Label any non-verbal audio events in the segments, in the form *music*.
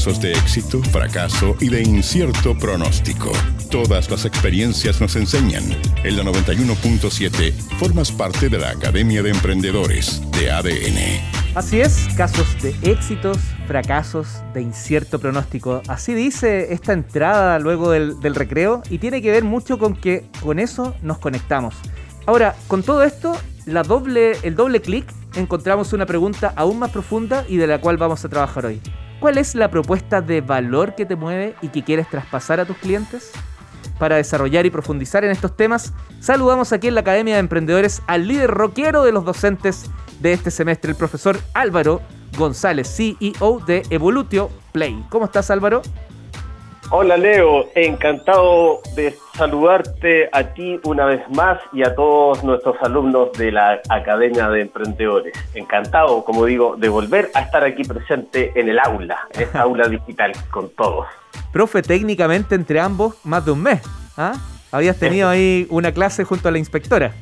Casos de éxito, fracaso y de incierto pronóstico. Todas las experiencias nos enseñan. En la 91.7 formas parte de la Academia de Emprendedores de ADN. Así es, casos de éxitos, fracasos, de incierto pronóstico. Así dice esta entrada luego del, recreo y tiene que ver mucho con que con eso nos conectamos. Ahora, con todo esto, el doble clic encontramos una pregunta aún más profunda y de la cual vamos a trabajar hoy. ¿Cuál es la propuesta de valor que te mueve y que quieres traspasar a tus clientes? Para desarrollar y profundizar en estos temas, saludamos aquí en la Academia de Emprendedores al líder rockero de los docentes de este semestre, el profesor Álvaro González, CEO de Evolutio Play. ¿Cómo estás Álvaro? Hola Leo, encantado de saludarte a ti una vez más y a todos nuestros alumnos de la Academia de Emprendedores. Encantado, como digo, de volver a estar aquí presente en el aula, en esta *laughs* aula digital con todos. Profe, técnicamente entre ambos más de un mes. ¿ah? Habías tenido ahí una clase junto a la inspectora.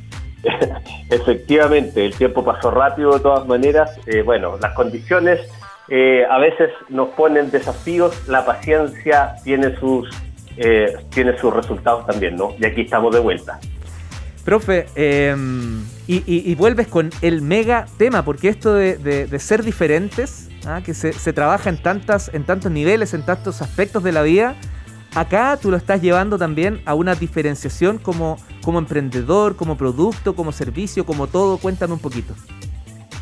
*laughs* Efectivamente, el tiempo pasó rápido de todas maneras. Eh, bueno, las condiciones eh, a veces nos ponen desafíos, la paciencia tiene sus, eh, tiene sus resultados también, ¿no? Y aquí estamos de vuelta. Profe, em, y, vuelves con el mega tema, porque esto de, ser diferentes, ¿ah? que se, trabaja en, tantas, en tantos niveles, en tantos aspectos de la vida, acá tú lo estás llevando también a una diferenciación como, como emprendedor, como producto, como servicio, como todo. Cuéntame un poquito.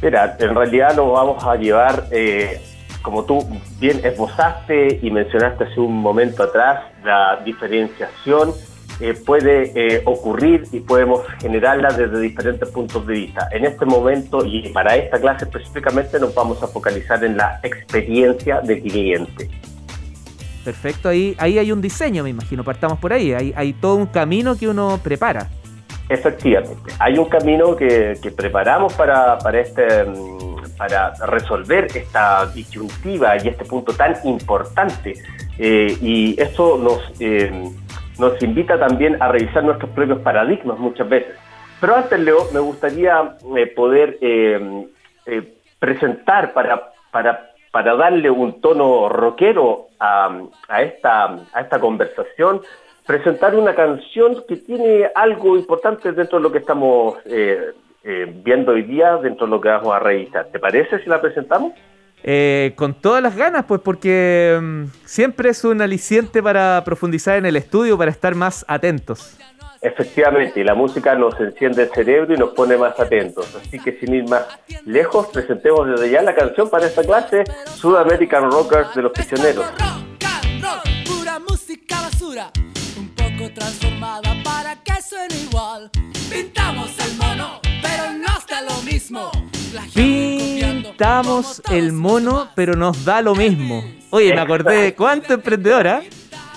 Mira, en realidad lo vamos a llevar, eh, como tú bien esbozaste y mencionaste hace un momento atrás, la diferenciación eh, puede eh, ocurrir y podemos generarla desde diferentes puntos de vista. En este momento y para esta clase específicamente nos vamos a focalizar en la experiencia del cliente. Perfecto, ahí, ahí hay un diseño, me imagino, partamos por ahí, hay todo un camino que uno prepara. Efectivamente, hay un camino que, preparamos para, para, este, mm, para resolver esta disyuntiva y este punto tan importante. Eh, y eso nos, eh, nos invita también a revisar nuestros propios paradigmas muchas veces. Pero antes, Leo, me gustaría eh, poder presentar para, para, para darle un tono rockero a, a, esta, a esta conversación presentar una canción que tiene algo importante dentro de lo que estamos eh, eh, viendo hoy día, dentro de lo que vamos a revisar. ¿Te parece si la presentamos? Eh, con todas las ganas, pues porque mm, siempre es un aliciente para profundizar en el estudio, para estar más atentos. Efectivamente, y la música nos enciende el cerebro y nos pone más atentos. Así que sin ir más lejos, presentemos desde ya la canción para esta clase, Sudamerican Rockers de los Prisioneros. pura música basura transformada para que suene igual. Pintamos el mono, pero nos da lo mismo. Pintamos el mono, pero nos da lo mismo. Oye, me acordé, ¿cuánto emprendedora?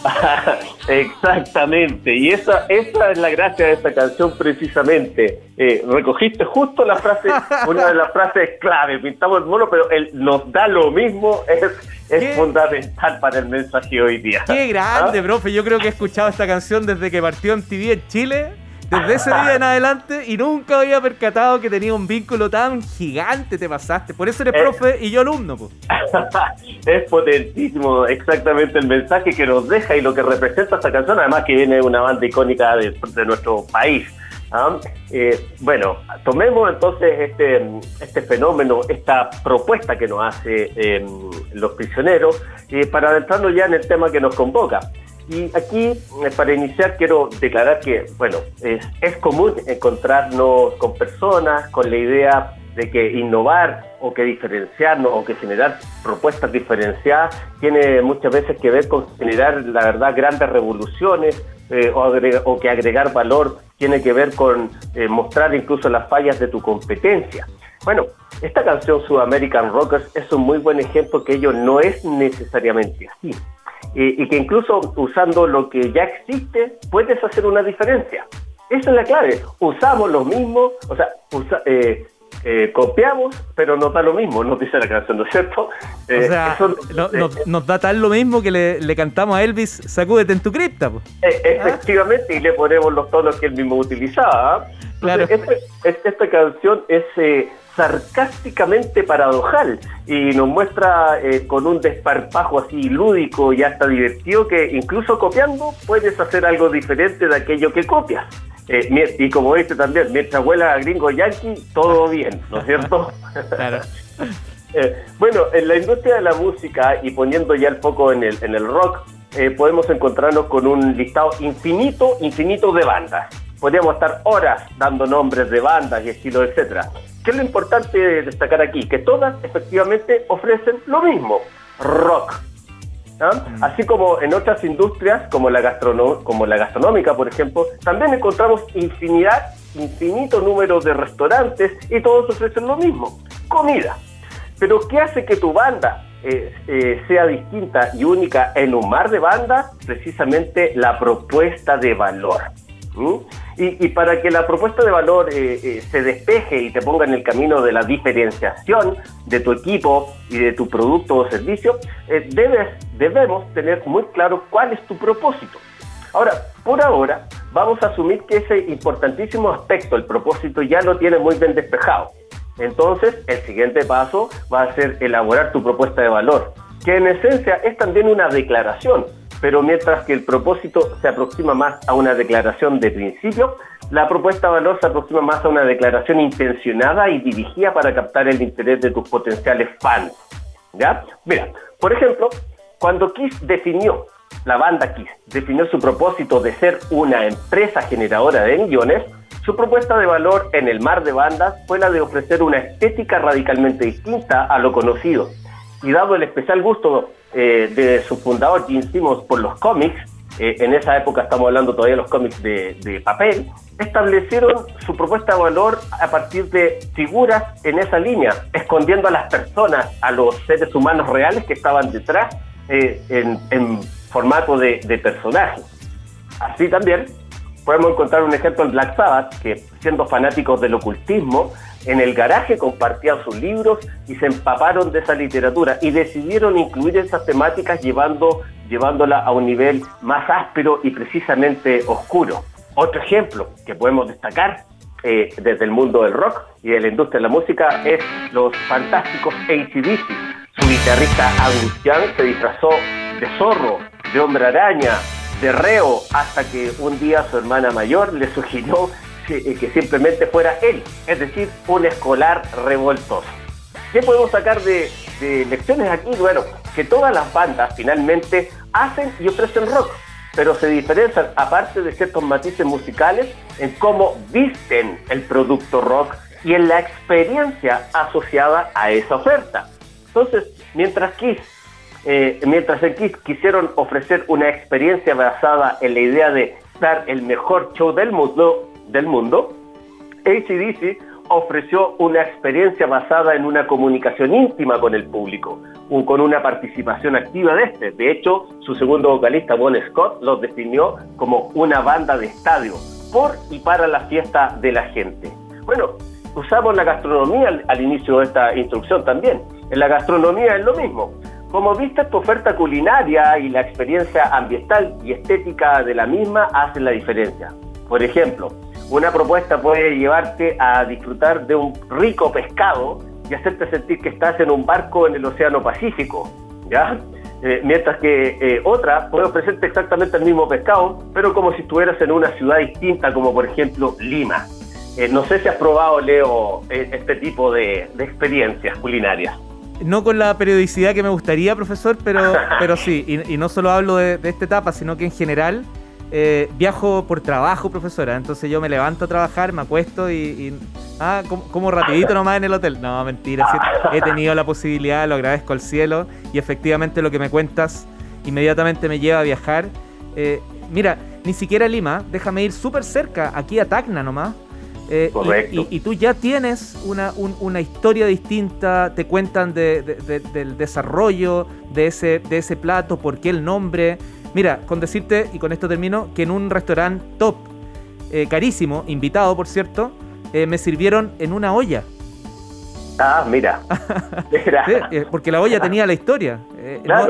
*laughs* Exactamente, y esa, esa es la gracia de esta canción precisamente. Eh, recogiste justo la frase, *laughs* una de las frases clave, pintamos el mono, pero él nos da lo mismo, es, es fundamental para el mensaje hoy día. Qué grande, ¿Ah? profe, yo creo que he escuchado esta canción desde que partió en TV en Chile desde ese día en adelante y nunca había percatado que tenía un vínculo tan gigante, te pasaste. Por eso eres eh. profe y yo alumno. *laughs* es potentísimo exactamente el mensaje que nos deja y lo que representa esta canción, además que viene de una banda icónica de, nuestro país. ¿Ah? Eh, bueno, tomemos entonces este, este fenómeno, esta propuesta que nos hace eh, los prisioneros, para adentrarnos ya en el tema que nos convoca. Y aquí, eh, para iniciar, quiero declarar que, bueno, es, común encontrarnos con personas con la idea de que innovar o que diferenciarnos o que generar propuestas diferenciadas tiene muchas veces que ver con generar, la verdad, grandes revoluciones eh, o, que agregar valor tiene que ver con eh, mostrar incluso las fallas de tu competencia. Bueno, esta canción Sudamerican Rockers es un muy buen ejemplo que ello no es necesariamente así y, que incluso usando lo que ya existe puedes hacer una diferencia. Esa es la clave. Usamos lo mismo, o sea, eh, eh, copiamos, pero nos da lo mismo, nos dice la canción, ¿no es cierto? o eh, sea, nos da tal lo mismo que le, cantamos a Elvis, sacúdete en tu cripta. efectivamente, y le ponemos los tonos que él mismo utilizaba. ¿ah? Claro. Este, este, esta canción es sarcásticamente paradojal y nos muestra eh, con un desparpajo así lúdico y hasta divertido que incluso copiando puedes hacer algo diferente de aquello que copias. Eh, y como dice también, mientras huela a gringo yankee, todo bien, ¿no es cierto? *laughs* Claro. *laughs* Eh, bueno, en la industria de la música y poniendo ya el foco en el, en el rock, podemos encontrarnos con un listado infinito, infinito de bandas podríamos estar horas dando nombres de bandas y estilos, etcétera. ¿Qué es lo importante de destacar aquí? Que todas efectivamente ofrecen lo mismo, rock. Mm. Así como en otras industrias, como la, como la gastronómica, por ejemplo, también encontramos infinidad, infinito número de restaurantes y todos ofrecen lo mismo, comida. Pero ¿qué hace que tu banda eh, eh, sea distinta y única en un mar de bandas? Precisamente la propuesta de valor. Y, para que la propuesta de valor eh, eh, se despeje y te ponga en el camino de la diferenciación de tu equipo y de tu producto o servicio, eh, debes, debemos tener muy claro cuál es tu propósito. Ahora, por ahora, vamos a asumir que ese importantísimo aspecto, el propósito, ya lo tiene muy bien despejado. Entonces, el siguiente paso va a ser elaborar tu propuesta de valor, que en esencia es también una declaración pero mientras que el propósito se aproxima más a una declaración de principio, la propuesta de valor se aproxima más a una declaración intencionada y dirigida para captar el interés de tus potenciales fans. ¿Ya? Mira, por ejemplo, cuando Kiss definió, la banda Kiss definió su propósito de ser una empresa generadora de millones, su propuesta de valor en el mar de bandas fue la de ofrecer una estética radicalmente distinta a lo conocido. Y dado el especial gusto eh, de su fundador Jim Simmons por los cómics, eh, en esa época estamos hablando todavía de los cómics de, papel, establecieron su propuesta de valor a partir de figuras en esa línea, escondiendo a las personas, a los seres humanos reales que estaban detrás eh, en, formato de, de personajes. Así también podemos encontrar un ejemplo en Black Sabbath, que siendo fanáticos del ocultismo, en el garaje compartían sus libros y se empaparon de esa literatura y decidieron incluir esas temáticas llevando, llevándola a un nivel más áspero y precisamente oscuro. Otro ejemplo que podemos destacar eh, desde el mundo del rock y de la industria de la música es los fantásticos ACDC. Su guitarrista Angus Young se disfrazó de zorro, de hombre araña, de reo, hasta que un día su hermana mayor le sugirió eh, que, simplemente fuera él, es decir, un escolar revoltoso. ¿Qué podemos sacar de, lecciones aquí? Bueno, que todas las bandas finalmente hacen y ofrecen rock, pero se diferencian, aparte de ciertos matices musicales, en cómo visten el producto rock y en la experiencia asociada a esa oferta. Entonces, mientras Kiss, eh, mientras en Kiss quisieron ofrecer una experiencia basada en la idea de dar el mejor show del mundo, del mundo, ACDC ofreció una experiencia basada en una comunicación íntima con el público, con una participación activa de este. De hecho, su segundo vocalista, Bon Scott, los definió como una banda de estadio, por y para la fiesta de la gente. Bueno, usamos la gastronomía al, inicio de esta instrucción también. En la gastronomía es lo mismo. Como viste, tu oferta culinaria y la experiencia ambiental y estética de la misma hacen la diferencia. Por ejemplo, una propuesta puede llevarte a disfrutar de un rico pescado y hacerte sentir que estás en un barco en el Océano Pacífico, ¿ya? Eh, mientras que eh, otra puede ofrecerte exactamente el mismo pescado, pero como si estuvieras en una ciudad distinta, como por ejemplo Lima. Eh, no sé si has probado, Leo, este tipo de, experiencias culinarias. No con la periodicidad que me gustaría, profesor, pero, *laughs* pero sí, y, no solo hablo de, de esta etapa, sino que en general eh, viajo por trabajo, profesora. Entonces yo me levanto a trabajar, me acuesto y, ah, como, rapidito nomás en el hotel. No, mentira. he tenido la posibilidad, lo agradezco al cielo y efectivamente lo que me cuentas inmediatamente me lleva a viajar. Eh, mira, ni siquiera Lima, déjame ir súper cerca, aquí a Tacna nomás. Eh, y, tú ya tienes una, una historia distinta, te cuentan del desarrollo de ese, de ese plato, por qué el nombre. Mira, con decirte, y con esto termino, que en un restaurante top, eh, carísimo, invitado por cierto, eh, me sirvieron en una olla. Ah, mira. *laughs* Eh, porque la olla tenía la historia.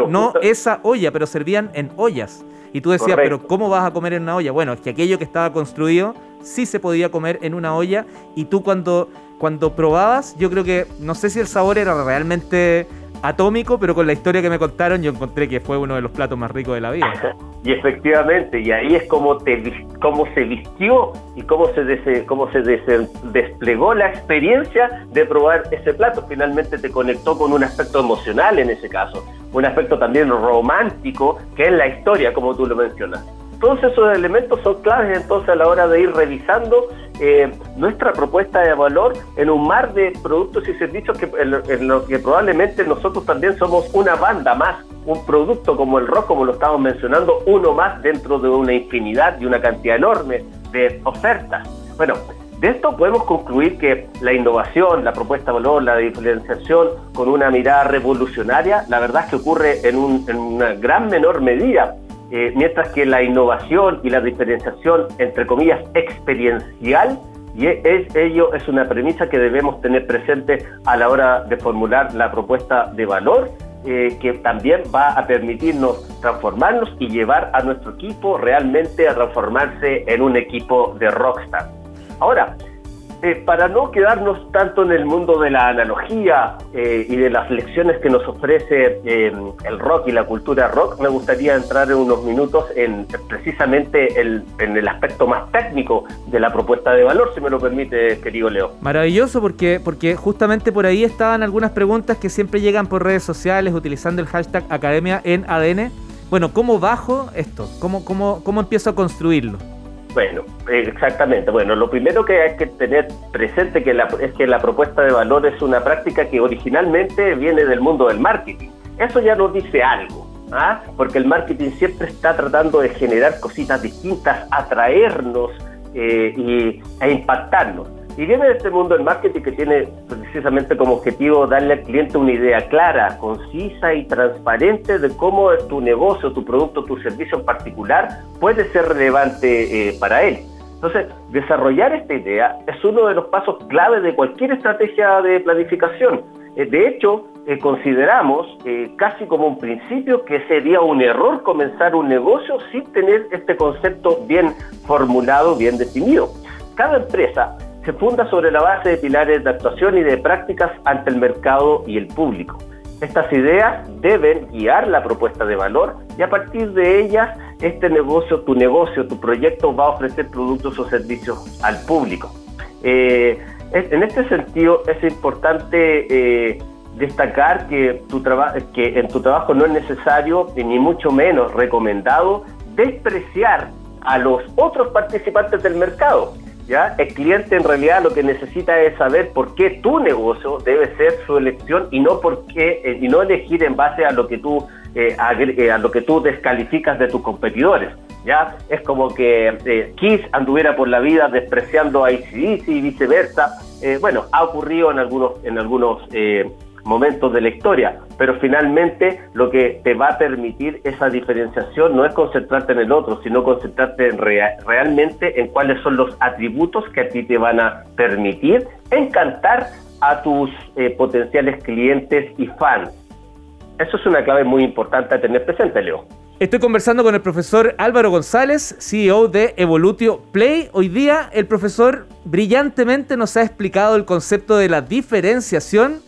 no, esa olla, pero servían en ollas. Y tú decías, pero ¿cómo vas a comer en una olla? Bueno, es que aquello que estaba construido sí se podía comer en una olla y tú cuando cuando probabas, yo creo que, no sé si el sabor era realmente atómico, pero con la historia que me contaron yo encontré que fue uno de los platos más ricos de la vida. *laughs* y efectivamente, y ahí es como, te, cómo se vistió y cómo se, cómo se desplegó la experiencia de probar ese plato. Finalmente te conectó con un aspecto emocional en ese caso, un aspecto también romántico, que es la historia, como tú lo mencionas. Todos esos elementos son claves entonces a la hora de ir revisando eh, nuestra propuesta de valor en un mar de productos y servicios que, en, los que probablemente nosotros también somos una banda más, un producto como el rock, como lo estamos mencionando, uno más dentro de una infinidad y una cantidad enorme de ofertas. Bueno, de esto podemos concluir que la innovación, la propuesta de valor, la diferenciación con una mirada revolucionaria, la verdad es que ocurre en, un, en una gran menor medida eh, mientras que la innovación y la diferenciación, entre comillas, experiencial, y es, ello es una premisa que debemos tener presente a la hora de formular la propuesta de valor, eh, que también va a permitirnos transformarnos y llevar a nuestro equipo realmente a transformarse en un equipo de rockstar. Ahora, eh, para no quedarnos tanto en el mundo de la analogía eh, y de las lecciones que nos ofrece eh, el rock y la cultura rock, me gustaría entrar en unos minutos en precisamente el, en el aspecto más técnico de la propuesta de valor, si me lo permite, querido Leo. Maravilloso, porque, porque justamente por ahí estaban algunas preguntas que siempre llegan por redes sociales utilizando el hashtag Academia en ADN. Bueno, ¿cómo bajo esto? ¿Cómo, cómo, cómo empiezo a construirlo? Bueno, exactamente. Bueno, lo primero que hay que tener presente que es que la propuesta de valor es una práctica que originalmente viene del mundo del marketing. Eso ya nos dice algo, ¿ah? porque el marketing siempre está tratando de generar cositas distintas, atraernos eh, y, e impactarnos. Y viene de este mundo del marketing que tiene precisamente como objetivo darle al cliente una idea clara, concisa y transparente de cómo tu negocio, tu producto, tu servicio en particular puede ser relevante eh, para él. Entonces, desarrollar esta idea es uno de los pasos clave de cualquier estrategia de planificación. Eh, de hecho, eh, consideramos casi como un principio que sería un error comenzar un negocio sin tener este concepto bien formulado, bien definido. Cada empresa se funda sobre la base de pilares de actuación y de prácticas ante el mercado y el público. Estas ideas deben guiar la propuesta de valor y a partir de ellas este negocio, tu negocio, tu proyecto va a ofrecer productos o servicios al público. Eh, en este sentido es importante eh, destacar que, tu que en tu trabajo no es necesario ni mucho menos recomendado despreciar a los otros participantes del mercado el cliente en realidad lo que necesita es saber por qué tu negocio debe ser su elección y no por qué, eh, y no elegir en base a lo que tú eh, eh, a lo que tú descalificas de tus competidores. ¿ya? Es como que Kiss anduviera por la vida despreciando a ICDC y viceversa. bueno, ha ocurrido en algunos, en algunos momentos de la historia, pero finalmente lo que te va a permitir esa diferenciación no es concentrarte en el otro, sino concentrarte en realmente en cuáles son los atributos que a ti te van a permitir encantar a tus eh, potenciales clientes y fans. Eso es una clave muy importante a tener presente, Leo. Estoy conversando con el profesor Álvaro González, CEO de Evolutio Play. Hoy día el profesor brillantemente nos ha explicado el concepto de la diferenciación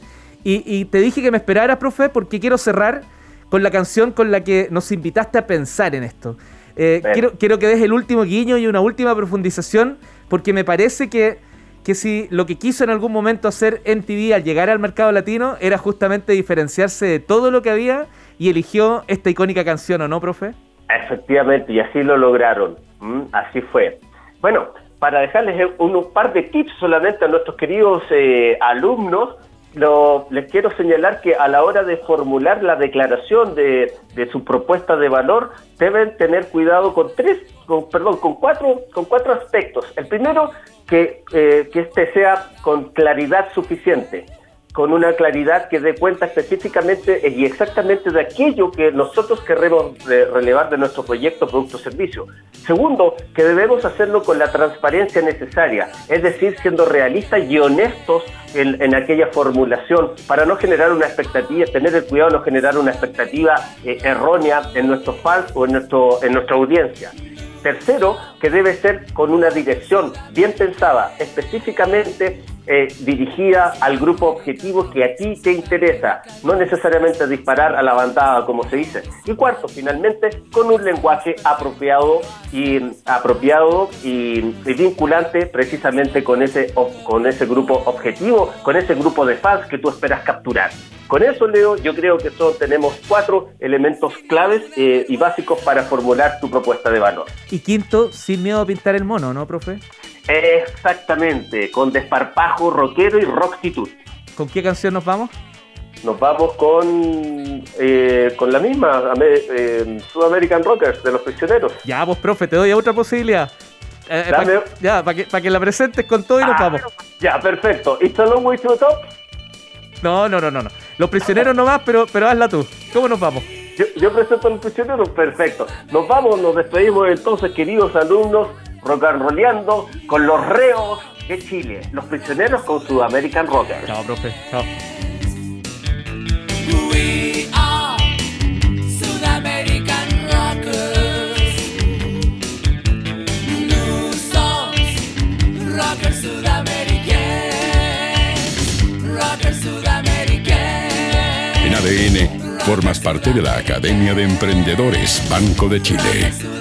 y, te dije que me esperaras, profe, porque quiero cerrar con la canción con la que nos invitaste a pensar en esto. Eh, quiero, quiero que des el último guiño y una última profundización, porque me parece que, que si lo que quiso en algún momento hacer MTV al llegar al mercado latino era justamente diferenciarse de todo lo que había y eligió esta icónica canción, ¿o no, profe? Efectivamente, y así lo lograron. Mm, así fue. Bueno, para dejarles un, par de tips solamente a nuestros queridos eh, alumnos, les quiero señalar que a la hora de formular la declaración de, su propuesta de valor deben tener cuidado con tres, perdón, con cuatro, con cuatro aspectos. El primero, que, eh, que este sea con claridad suficiente con una claridad que dé cuenta específicamente y exactamente de aquello que nosotros queremos relevar de nuestro proyecto, producto o servicio. Segundo, que debemos hacerlo con la transparencia necesaria, es decir, siendo realistas y honestos en, aquella formulación para no generar una expectativa, tener el cuidado de no generar una expectativa eh, errónea en nuestros fans o en, nuestro, en nuestra audiencia. Tercero, que debe ser con una dirección bien pensada, específicamente eh, dirigida al grupo objetivo que a ti te interesa, no necesariamente disparar a la bandada como se dice. Y cuarto, finalmente, con un lenguaje apropiado y apropiado y, vinculante precisamente con ese con ese grupo objetivo, con ese grupo de fans que tú esperas capturar. Con eso, Leo, yo creo que solo tenemos cuatro elementos claves eh, y básicos para formular tu propuesta de valor. Y quinto, sin miedo a pintar el mono, ¿no, profe? Exactamente, con desparpajo rockero y rocktitud. ¿Con qué canción nos vamos? Nos vamos con eh, con la misma, eh, Sudamerican Rockers, de los prisioneros. Ya, pues, profe, te doy otra posibilidad. ya, para que, que la presentes con todo y nos ah, vamos. Ya, perfecto. ¿It's a long way to the top? No, no, no, no. no. Los prisioneros no más, pero, pero hazla tú. ¿Cómo nos vamos? Yo, yo presento a los prisioneros, perfecto. Nos vamos, nos despedimos entonces, queridos alumnos, rocanroleando con los reos de Chile, los prisioneros con Sudamerican Rockers. Chao, profe. Chao. En ADN, formas parte de la Academia de Emprendedores Banco de Chile.